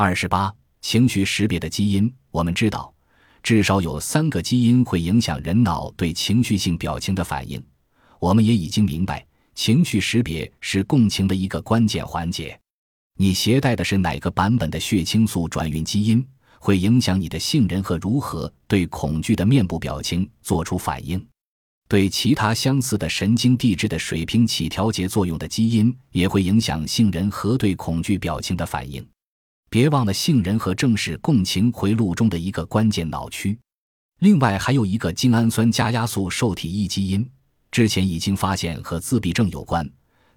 二十八，情绪识别的基因。我们知道，至少有三个基因会影响人脑对情绪性表情的反应。我们也已经明白，情绪识别是共情的一个关键环节。你携带的是哪个版本的血清素转运基因，会影响你的杏仁和如何对恐惧的面部表情做出反应。对其他相似的神经递质的水平起调节作用的基因，也会影响杏仁核对恐惧表情的反应。别忘了，杏仁核正是共情回路中的一个关键脑区。另外，还有一个精氨酸加压素受体异基因，之前已经发现和自闭症有关。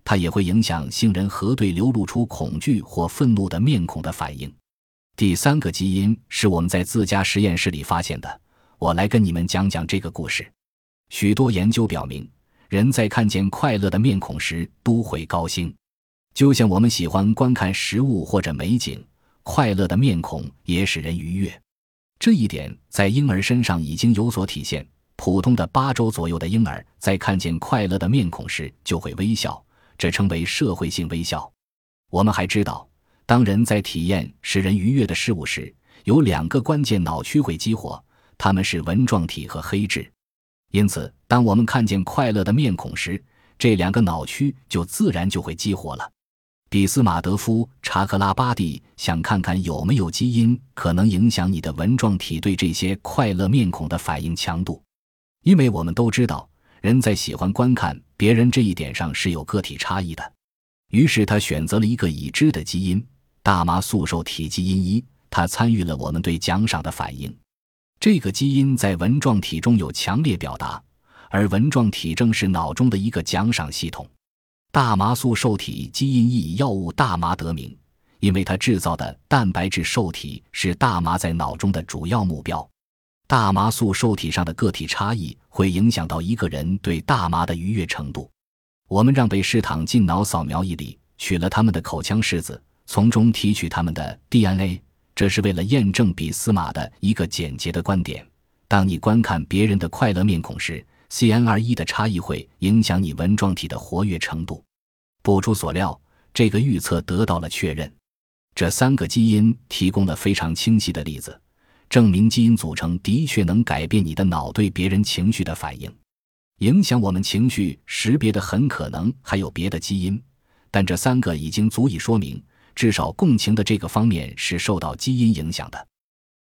它也会影响杏仁核对流露出恐惧或愤怒的面孔的反应。第三个基因是我们在自家实验室里发现的。我来跟你们讲讲这个故事。许多研究表明，人在看见快乐的面孔时都会高兴，就像我们喜欢观看食物或者美景，快乐的面孔也使人愉悦。这一点在婴儿身上已经有所体现。普通的八周左右的婴儿在看见快乐的面孔时就会微笑。这称为社会性微笑。我们还知道，当人在体验使人愉悦的事物时，有两个关键脑区会激活，它们是纹状体和黑质。因此，当我们看见快乐的面孔时，这两个脑区就自然就会激活了。比斯马德夫·查克拉巴蒂想看看有没有基因可能影响你的纹状体对这些快乐面孔的反应强度，因为我们都知道。人在喜欢观看别人这一点上是有个体差异的，于是他选择了一个已知的基因——大麻素受体基因一，它参与了我们对奖赏的反应。这个基因在纹状体中有强烈表达，而纹状体正是脑中的一个奖赏系统。大麻素受体基因以药物大麻得名，因为它制造的蛋白质受体是大麻在脑中的主要目标。大麻素受体上的个体差异会影响到一个人对大麻的愉悦程度。我们让被试躺进脑扫描仪里，取了他们的口腔拭子，从中提取他们的 DNA，这是为了验证比斯马的一个简洁的观点：当你观看别人的快乐面孔时，CNR1 的差异会影响你纹状体的活跃程度。不出所料，这个预测得到了确认。这三个基因提供了非常清晰的例子。证明基因组成的确能改变你的脑对别人情绪的反应，影响我们情绪识别的很可能还有别的基因，但这三个已经足以说明，至少共情的这个方面是受到基因影响的。